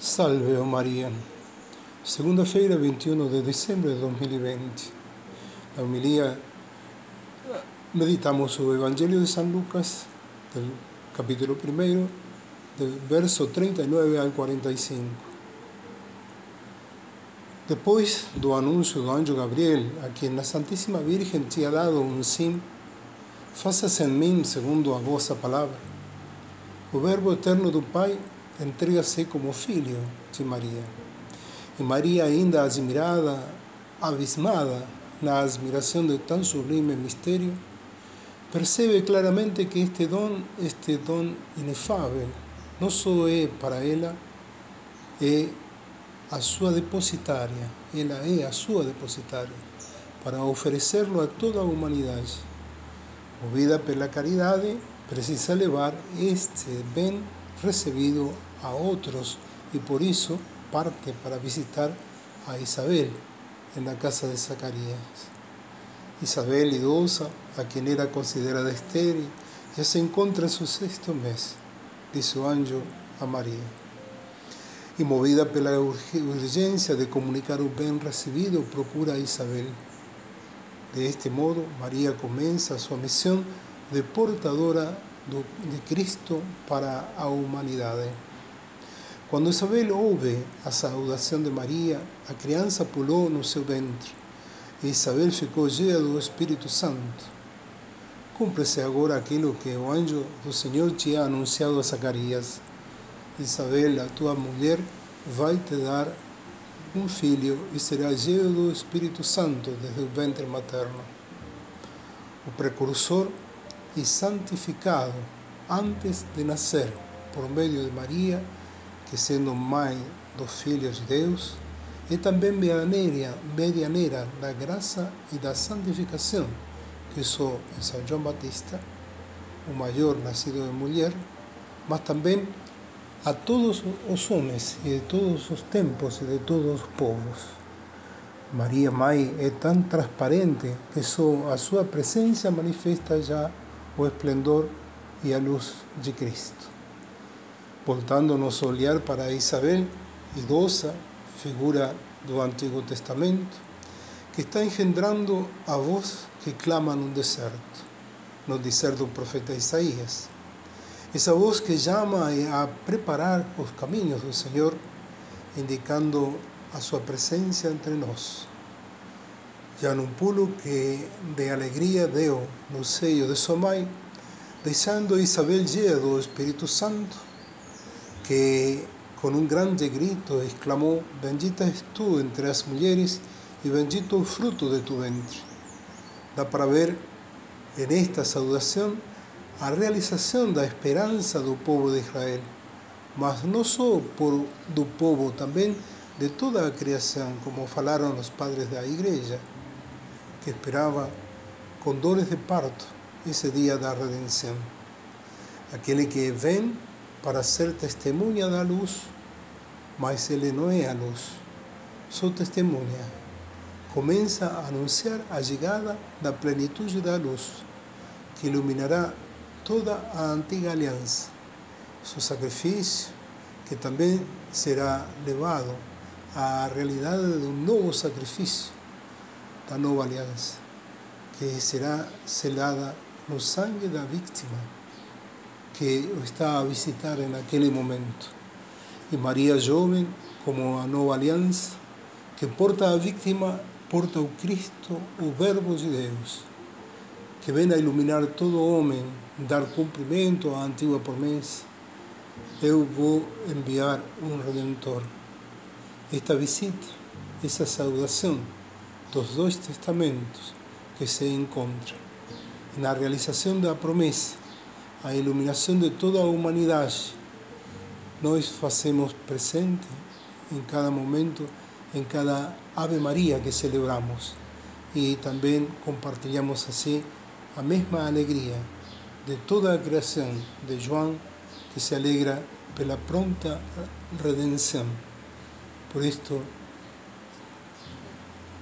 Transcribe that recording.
Salve, oh Maria. Segunda-feira, 21 de dezembro de 2020. Na homilia meditamos o Evangelho de São Lucas, del capítulo 1, del verso 39 al 45. Depois do anúncio do anjo Gabriel, a quem a Santíssima Virgem tinha dado um sim, faça-se em mim segundo a vossa palavra. O Verbo eterno do Pai entrega-se como filho de Maria. E Maria, ainda admirada, abismada na admiração de tão sublime mistério, percebe claramente que este dom, este dom inefável, não só é para ela, é a sua depositária, ela é a sua depositária, para oferecê-lo a toda a humanidade. Movida pela caridade, precisa levar este bem recebido a otros y por eso parte para visitar a Isabel en la casa de Zacarías. Isabel, idosa, a quien era considerada estéril, ya se encuentra en su sexto mes, dice ángel a María. Y movida por la urgencia de comunicar un bien recibido, procura a Isabel. De este modo, María comienza su misión de portadora de Cristo para a humanidade. Quando Isabel ouve a saudação de Maria, a criança pulou no seu ventre e Isabel ficou cheia do Espírito Santo. Cumpre-se agora aquilo que o anjo do Senhor tinha anunciado a Zacarias. Isabel, a tua mulher, vai te dar um filho e será cheio do Espírito Santo desde o ventre materno. O precursor e santificado antes de nascer por meio de Maria, que sendo mãe dos filhos de Deus, é também medianeira, medianeira da graça e da santificação, que só em São João Batista, o maior nascido de mulher, mas também a todos os homens e de todos os tempos e de todos os povos. Maria Mãe é tão transparente que só a sua presença manifesta já o esplendor e a luz de Cristo. Voltando nosso olhar para Isabel, idosa, figura do Antigo Testamento, que está engendrando a voz que clama no deserto, no deserto do profeta Isaías. Essa voz que chama a preparar os caminhos do Senhor, indicando a sua presença entre nós. Já num pulo que de alegria deu no seio de sua mãe, deixando Isabel cheia do Espírito Santo, que com um grande grito exclamou: Bendita és tu entre as mulheres e bendito o fruto de tu ventre. Dá para ver nesta saudação a realização da esperança do povo de Israel, mas não só por, do povo, também de toda a criação, como falaram os padres da igreja que esperaba con dores de parto ese día da redención. Aquel que ven para ser testemunha da luz, mas ele não é a luz, só testemunha. Começa a anunciar a chegada da plenitude da luz, que iluminará toda a antiga aliança. Seu sacrifício, que também será levado à realidade de um novo sacrifício, da nova aliança, que será selada no sangue da vítima que está a visitar naquele momento. E Maria jovem, como a nova aliança, que porta a vítima, porta o Cristo, o Verbo de Deus, que vem a iluminar todo homem, dar cumprimento à antiga promessa. Eu vou enviar um Redentor. Esta visita, essa saudação, dos testamentos que se encontram. Na realização da promessa, a iluminação de toda a humanidade, nós presente em cada momento, em cada Ave Maria que celebramos. E também compartilhamos assim a mesma alegria de toda a criação de João, que se alegra pela pronta redenção. Por isto,